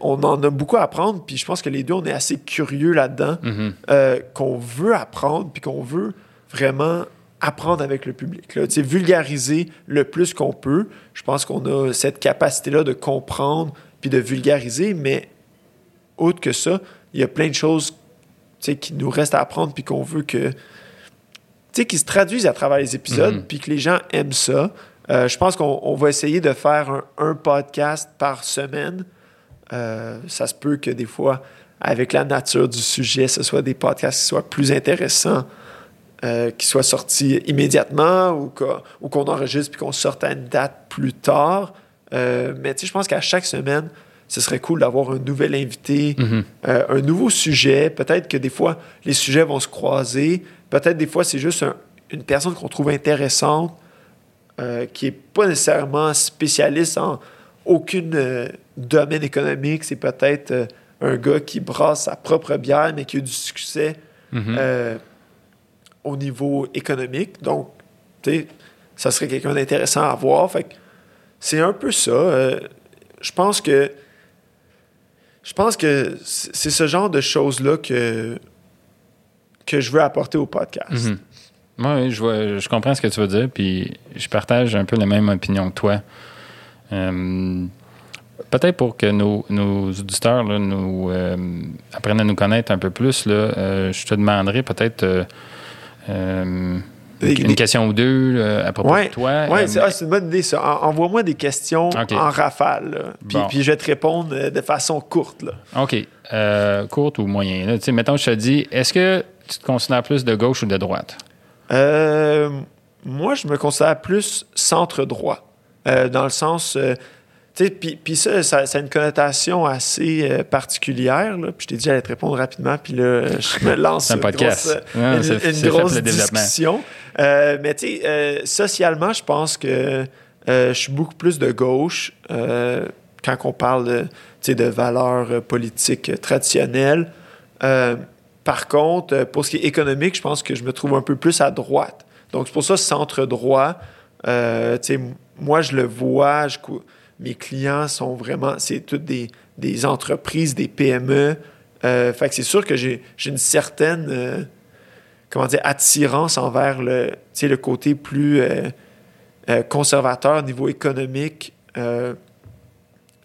on en a beaucoup à apprendre. Puis je pense que les deux, on est assez curieux là-dedans Mhm. euh, qu'on veut apprendre, puis qu'on veut vraiment apprendre avec le public. Là. Vulgariser le plus qu'on peut. Je pense qu'on a cette capacité-là de comprendre puis de vulgariser, mais autre que ça, il y a plein de choses qui nous restent à apprendre puis qu'on veut que... Tu sais, qui se traduisent à travers les épisodes Mhm. puis que les gens aiment ça. Euh, je pense qu'on on va essayer de faire un, un podcast par semaine. Euh, ça se peut que des fois, avec la nature du sujet, ce soit des podcasts qui soient plus intéressants, euh, qui soient sortis immédiatement ou qu'on ou qu'on enregistre puis qu'on sorte à une date plus tard. Euh, mais tu sais, je pense qu'à chaque semaine, ce serait cool d'avoir un nouvel invité, Mhm. euh, un nouveau sujet. Peut-être que des fois, les sujets vont se croiser. Peut-être des fois, c'est juste un- une personne qu'on trouve intéressante, euh, qui n'est pas nécessairement spécialiste en aucun euh, domaine économique. C'est peut-être un gars qui brasse sa propre bière, mais qui a du succès Mhm. Au niveau économique. Donc, tu sais, ça serait quelqu'un d'intéressant à voir. Fait c'est un peu ça. Euh, je pense que je pense que c'est ce genre de choses-là que, que je veux apporter au podcast. Mhm. Oui, je, vois, je comprends ce que tu veux dire, puis je partage un peu la même opinion que toi. Euh, Peut-être pour que nos, nos auditeurs nous, euh, apprennent à nous connaître un peu plus, là, je te demanderai peut-être euh, une des- question ou deux là, à propos Ouais, de toi. Ouais, Euh, c'est ah, c'est une bonne idée, ça. En- Envoie-moi des questions en rafale. là. Puis, Bon. puis je vais te répondre euh, de façon courte. Là. OK. Euh, courte ou moyen. Là. Tu sais, Mettons, je te dis, est-ce que tu te considères plus de gauche ou de droite? Euh, moi, je me considère plus centre droit. Euh, dans le sens. Euh, puis ça, ça, ça a une connotation assez euh, particulière. Là. Puis je t'ai dit, j'allais te répondre rapidement. Puis là, je me lance C'est un une podcast. grosse, Non, une, grosse développement. discussion. Euh, mais tu sais, euh, socialement, je pense que euh, je suis beaucoup plus de gauche euh, quand on parle de, de valeurs euh, politiques euh, traditionnelles. Euh, par contre, euh, pour ce qui est économique, je pense que je me trouve un peu plus à droite. Donc, c'est pour ça, centre-droit, euh, tu sais, m- moi, je le vois, je mes clients sont vraiment, c'est toutes des, des entreprises, des PME. Euh, fait que c'est sûr que j'ai une certaine, euh, comment dire, attirance envers le, le côté plus euh, euh, conservateur au niveau économique.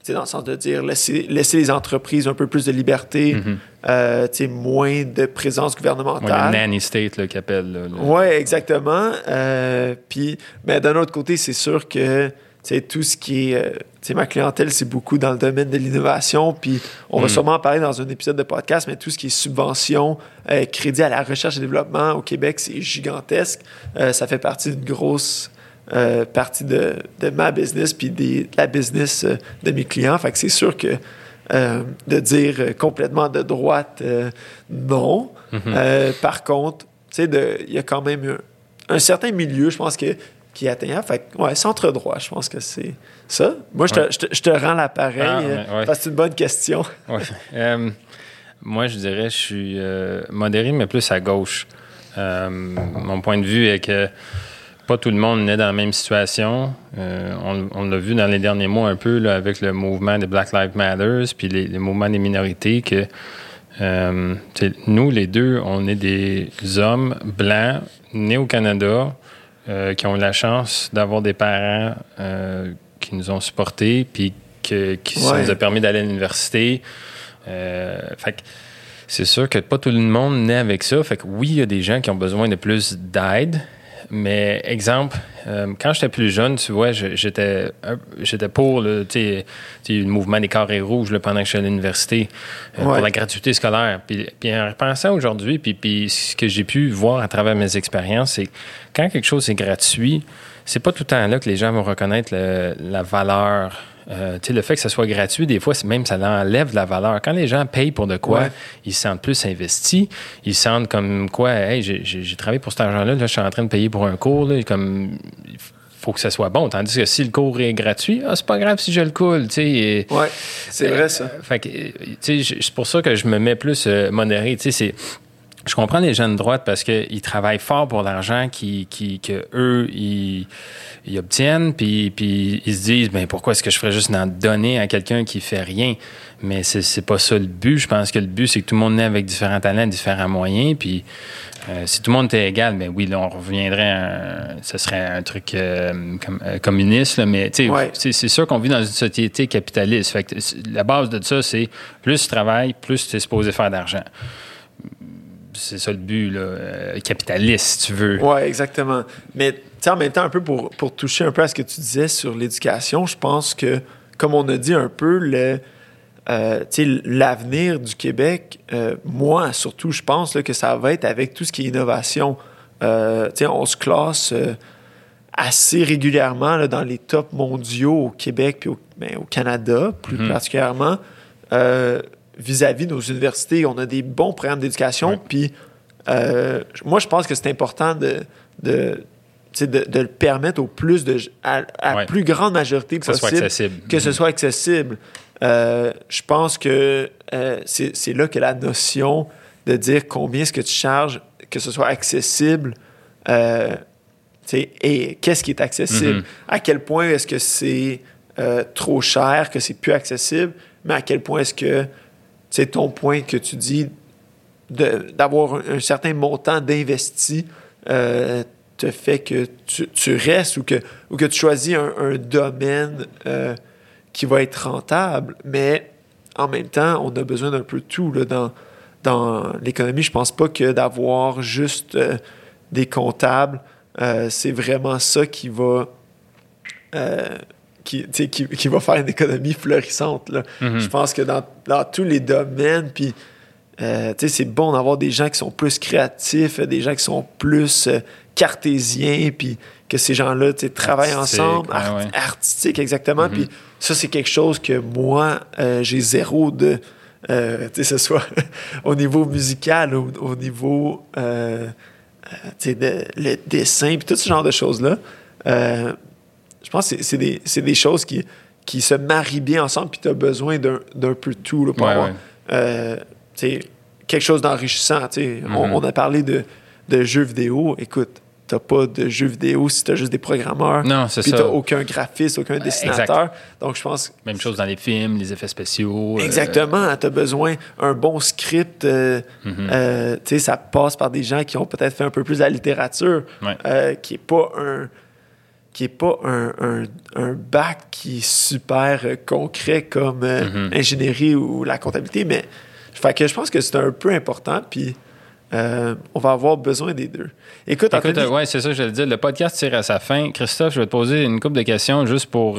Dans le sens de dire laisser, laisser les entreprises un peu plus de liberté, sais, moins de présence gouvernementale. le nanny state là, le- Oui, exactement. Puis, mais d'un autre côté, c'est sûr que sais, tout ce qui est. euh, sais, ma clientèle, c'est beaucoup dans le domaine de l'innovation. Puis, on va Mm. sûrement en parler dans un épisode de podcast, mais tout ce qui est subvention, euh, crédit à la recherche et développement au Québec, c'est gigantesque. Euh, ça fait partie d'une grosse. euh, partie de, de ma business puis des- de la business de mes clients. Fait que c'est sûr que de dire complètement de droite, non. Euh, par contre, tu sais, de- il y a quand même un, un certain milieu, je pense, que, qui est atteignable. Fait que, ouais, centre droit, je pense que c'est ça. Moi, je te, Ouais. je te- je te rends l'appareil Ah, euh, ouais, parce que c'est une bonne question. Ouais. Euh, moi, je dirais, je suis euh, modéré, mais plus à gauche. Euh, mon point de vue est que pas tout le monde naît dans la même situation. On on l'a vu dans les derniers mois un peu là, avec le mouvement des Black Lives Matter, puis les, les mouvements des minorités, que nous, les deux, on est des hommes blancs nés au Canada euh, qui ont eu la chance d'avoir des parents euh, qui nous ont supportés, puis que, qui ça nous a permis d'aller à l'université. Euh, fait que c'est sûr que pas tout le monde naît avec ça. Fait que oui, il y a des gens qui ont besoin de plus d'aide. Mais exemple, euh, quand j'étais plus jeune, tu vois, j'étais j'étais pour le, le mouvement des carrés rouges là, pendant que j'étais à l'université euh, pour la gratuité scolaire. Puis, puis en repensant aujourd'hui, puis, puis ce que j'ai pu voir à travers mes expériences, c'est quand quelque chose est gratuit, c'est pas tout le temps là que les gens vont reconnaître la valeur euh, le fait que ce soit gratuit, des fois, même ça enlève la valeur. Quand les gens payent pour de quoi, ils se sentent plus investis. Ils se sentent comme quoi, hey, j'ai travaillé pour cet argent-là, je suis en train de payer pour un cours, là, comme il faut que ça soit bon. Tandis que si le cours est gratuit, ah, c'est pas grave si je le coule. Oui, c'est vrai ça. Euh, c'est pour ça que je me mets plus euh, modéré. C'est je comprends les jeunes de droite parce qu'ils travaillent fort pour l'argent qui, qui, que eux ils, ils obtiennent, puis, puis ils se disent ben pourquoi est-ce que je ferais juste en donner à quelqu'un qui fait rien? Mais c'est, c'est pas ça le but. Je pense que le but c'est que tout le monde naît avec différents talents, différents moyens, puis euh, si tout le monde était égal, ben oui, là, on reviendrait à, ce serait un truc euh, comme, euh, communiste, là, mais ouais. c'est, c'est sûr qu'on vit dans une société capitaliste. Fait que la base de ça, c'est plus tu travailles, plus tu es supposé faire d'argent c'est ça le but, là, euh, capitaliste, si tu veux. Oui, exactement. Mais en même temps, un peu pour, pour, toucher un peu à ce que tu disais sur l'éducation, je pense que, comme on a dit un peu, le, euh, l'avenir du Québec, euh, moi surtout, je pense là, que ça va être avec tout ce qui est innovation. on se classe assez régulièrement là, dans les tops mondiaux au Québec et au, ben, au Canada, plus mm-hmm. particulièrement vis-à-vis de nos universités. On a des bons programmes d'éducation. Puis euh, moi, je pense que c'est important de, de, de, le permettre au plus de à, la plus grande majorité que, ce soit accessible. Que ce soit accessible. Euh, je pense que euh, c'est là que la notion de dire combien est-ce que tu charges, que ce soit accessible, et qu'est-ce qui est accessible, mhm. à quel point est-ce que c'est trop cher, que c'est plus accessible, mais à quel point est-ce que c'est ton point que tu dis d'avoir un, certain montant d'investi euh, te fait que tu, restes ou que, ou que tu choisis un, domaine euh, qui va être rentable, mais en même temps, on a besoin d'un peu de tout là, dans, dans l'économie. Je pense pas que d'avoir juste euh, des comptables, c'est vraiment ça qui va qui, qui, qui, va faire une économie florissante. Là. Mm-hmm. Je pense que dans, dans, tous les domaines, puis euh, c'est bon d'avoir des gens qui sont plus créatifs, des gens qui sont plus euh, cartésiens, puis que ces gens-là travaillent ensemble, artistiques exactement. Mm-hmm. Puis ça, c'est quelque chose que moi, euh, j'ai zéro de, que ce soit au niveau musical, au, au niveau de, le dessin, puis tout ce genre de choses-là je pense que c'est des, des, choses qui, qui se marient bien ensemble, puis tu as besoin d'un peu de tout là, pour avoir euh, quelque chose d'enrichissant. Mm-hmm. on, on, a parlé de, de jeux vidéo. Écoute, t'as pas de jeux vidéo si t'as juste des programmeurs. Non, c'est ça. Puis t'as aucun graphiste, aucun dessinateur. Donc, je pense... Même chose dans les films, les effets spéciaux. Euh, Exactement. Tu T'as besoin d'un bon script. Euh, mm-hmm. tu sais, ça passe par des gens qui ont peut-être fait un peu plus de la littérature, qui est pas un qui n'est pas un, un, bac qui est super euh, concret comme euh, mm-hmm. ingénierie ou la comptabilité, mais fait que je pense que c'est un peu important, puis euh, on va avoir besoin des deux. Écoute, Écoute ouais, c'est ça que je dire. Le podcast tire à sa fin. Christophe, je vais te poser une couple de questions juste pour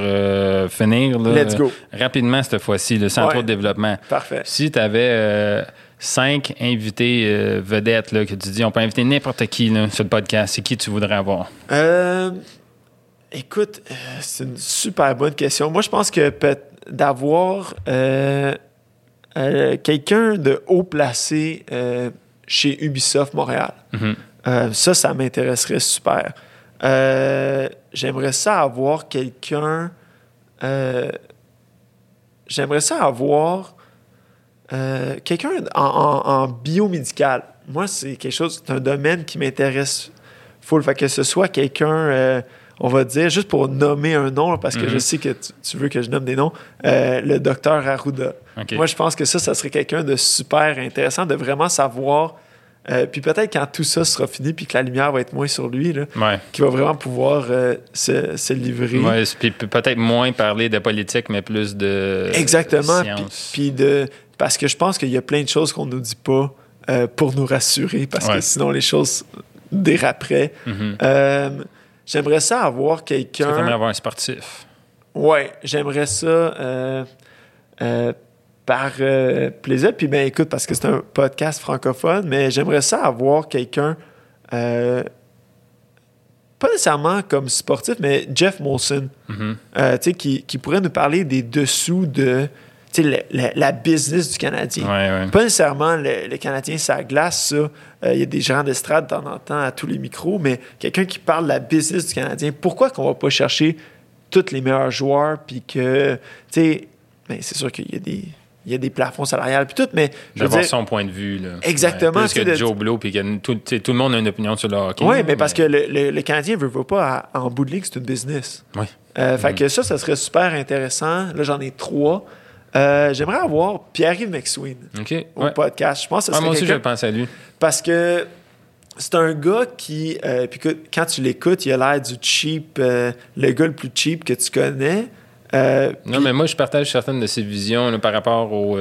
finir. Let's go. Rapidement cette fois-ci, le centre de développement. Parfait. Si tu avais cinq invités vedettes là, que tu dis, on peut inviter n'importe qui sur le podcast, c'est qui tu voudrais avoir? Euh, Écoute, euh, c'est une super bonne question. Moi, je pense que d'avoir euh, euh, quelqu'un de haut placé chez Ubisoft Montréal, mm-hmm. ça, ça m'intéresserait super. j'aimerais ça avoir quelqu'un. j'aimerais ça avoir quelqu'un en, en, biomédical. Moi, c'est quelque chose, c'est un domaine qui m'intéresse full. Fait que ce soit quelqu'un on va dire, juste pour nommer un nom, parce que je mhm. sais que tu, veux que je nomme des noms, euh, le docteur Arruda. Moi, je pense que ça, ça serait quelqu'un de super intéressant, de vraiment savoir. Euh, puis peut-être quand tout ça sera fini, puis que la lumière va être moins sur lui, là, qui va vraiment pouvoir euh, se, livrer. Ouais, puis peut-être moins parler de politique, mais plus de Exactement. Puis de parce que je pense qu'il y a plein de choses qu'on nous dit pas pour nous rassurer, parce que sinon les choses déraperait. Mhm. J'aimerais ça avoir que quelqu'un. t'aimerais avoir un sportif? Ouais, j'aimerais ça euh, euh, par euh, plaisir. Puis ben écoute, parce que c'est un podcast francophone, mais j'aimerais ça avoir quelqu'un, pas nécessairement comme sportif, mais Jeff Molson, tu sais, qui, qui pourrait nous parler des dessous de tu sais, la, business du Canadien. Ouais, ouais. Pas nécessairement le, le Canadien, ça glace, ça. Euh, Il y a des gérants d'estrade de temps en temps à tous les micros, mais quelqu'un qui parle de la business du Canadien, pourquoi qu'on va pas chercher tous les meilleurs joueurs, puis que, tu sais, ben, c'est sûr qu'il y a des... Il y a des plafonds salariales puis tout, mais je veux D'avoir dire, son point de vue. Là. Exactement, Ouais, plus que de- Joe Blow, puis que tout, tout le monde a une opinion sur le hockey. Oui, mais parce que le, le- le Canadien veut, veut pas, à- en bout de ligne, c'est une business. Oui. Euh, Fait Mhm. que ça, ça serait super intéressant. Là, j'en ai trois. Euh, J'aimerais avoir Pierre-Yves McSween au Ouais. podcast. Je pense que Ah, moi aussi, je pense à lui. Parce que c'est un gars qui... euh, puis que- quand tu l'écoutes, il a l'air du cheap, euh, le gars le plus cheap que tu connais. Euh, Non, mais moi, je partage certaines de ses visions là, par rapport au.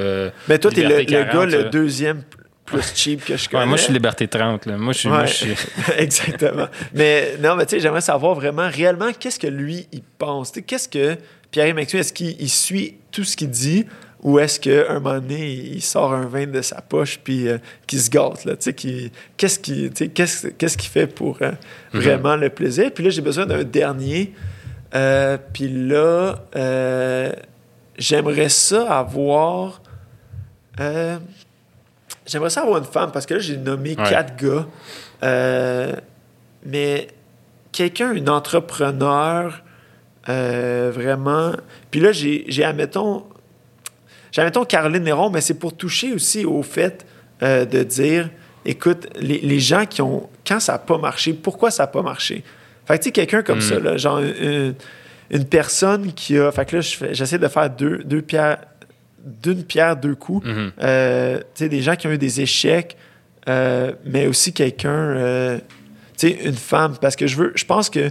mais toi, t'es le, le 40, gars le deuxième plus cheap que je connais. ouais, moi, je suis Liberté 30. Là. Moi, je suis. moi, Ouais. je suis- Exactement. Mais non, mais tu sais, j'aimerais savoir vraiment, réellement, qu'est-ce que lui, il pense? Qu'est-ce que Pierre McSween, est-ce qu'il il suit tout ce qu'il dit ou est-ce qu'à un moment donné, il sort un vin de sa poche puis euh, qu'il se gâte, là, qu'il- qu'est-ce qu'il tu sais, qu'est-ce qu'est-ce qu'il fait pour euh, Mhm. vraiment le plaisir? Puis là, j'ai besoin d'un dernier. Euh, puis là, j'aimerais ça avoir... J'aimerais ça avoir une femme parce que là, j'ai nommé Ouais. quatre gars. Mais quelqu'un, une entrepreneur, euh, vraiment. Puis là, j'ai, admettons, j'ai, admettons Caroline Néron, mais c'est pour toucher aussi au fait euh, de dire écoute, les, les gens qui ont. Quand ça n'a pas marché, pourquoi ça n'a pas marché? Fait que tu sais, quelqu'un comme Mm. ça, là, genre une, une personne qui a. Fait que là, j'essaie de faire deux, deux pierres. D'une pierre, deux coups. Mhm. Euh, tu sais, des gens qui ont eu des échecs, mais aussi quelqu'un, tu sais, une femme, parce que je veux, je pense que.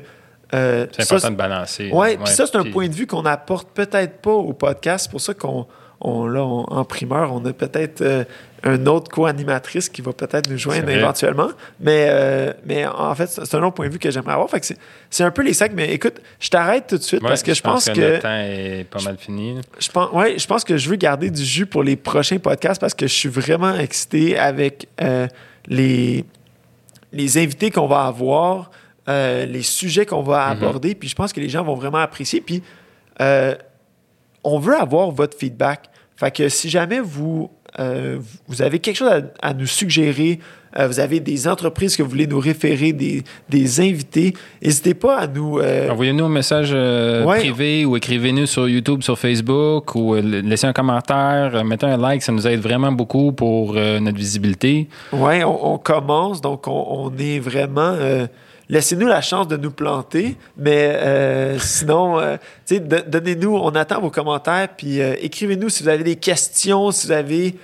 Euh, C'est ça, important de balancer. Ouais, puis ça, c'est un point de vue qu'on apporte peut-être pas au podcast. C'est pour ça qu'on, on, là, on- en primeur, on a peut-être euh, un autre co-animatrice qui va peut-être nous joindre éventuellement. Mais, euh, mais en fait, c'est un autre point de vue que j'aimerais avoir. Fait que c'est, un peu les sacs. Mais écoute, je t'arrête tout de suite Ouais, parce que je pense, que, le temps est pas mal fini. là. je pense, ouais, je pense que je veux garder du jus pour les prochains podcasts parce que je suis vraiment excité avec euh, les, les invités qu'on va avoir, euh, les sujets qu'on va Mhm. aborder. Puis je pense que les gens vont vraiment apprécier. Puis euh, on veut avoir votre feedback. Fait que si jamais vous, euh, vous avez quelque chose à, à nous suggérer, vous avez des entreprises que vous voulez nous référer, des, des invités, n'hésitez pas à nous. Envoyez-nous un message Ouais. privé ou écrivez-nous sur YouTube, sur Facebook ou laissez un commentaire, mettez un like, ça nous aide vraiment beaucoup pour notre visibilité. Oui, on, on commence, donc on, on est vraiment. Laissez-nous la chance de nous planter, mais euh, sinon, euh, donnez-nous, on attend vos commentaires, puis euh, écrivez-nous si vous avez des questions, si vous avez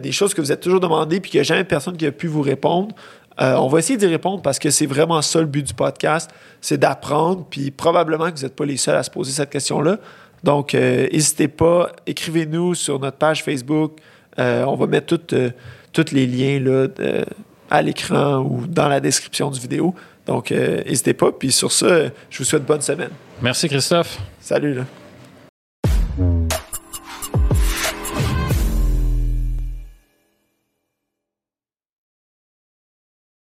des choses que vous êtes toujours demandées, puis qu'il n'y a jamais personne qui a pu vous répondre. On va essayer d'y répondre parce que c'est vraiment ça le but du podcast, c'est d'apprendre, puis probablement que vous n'êtes pas les seuls à se poser cette question-là. Donc, n'hésitez pas, écrivez-nous sur notre page Facebook. On va mettre tous les liens là, à l'écran ou dans la description du vidéo. Donc, euh, n'hésitez pas. Puis sur ça, je vous souhaite bonne semaine. Merci Christophe. Salut. Là.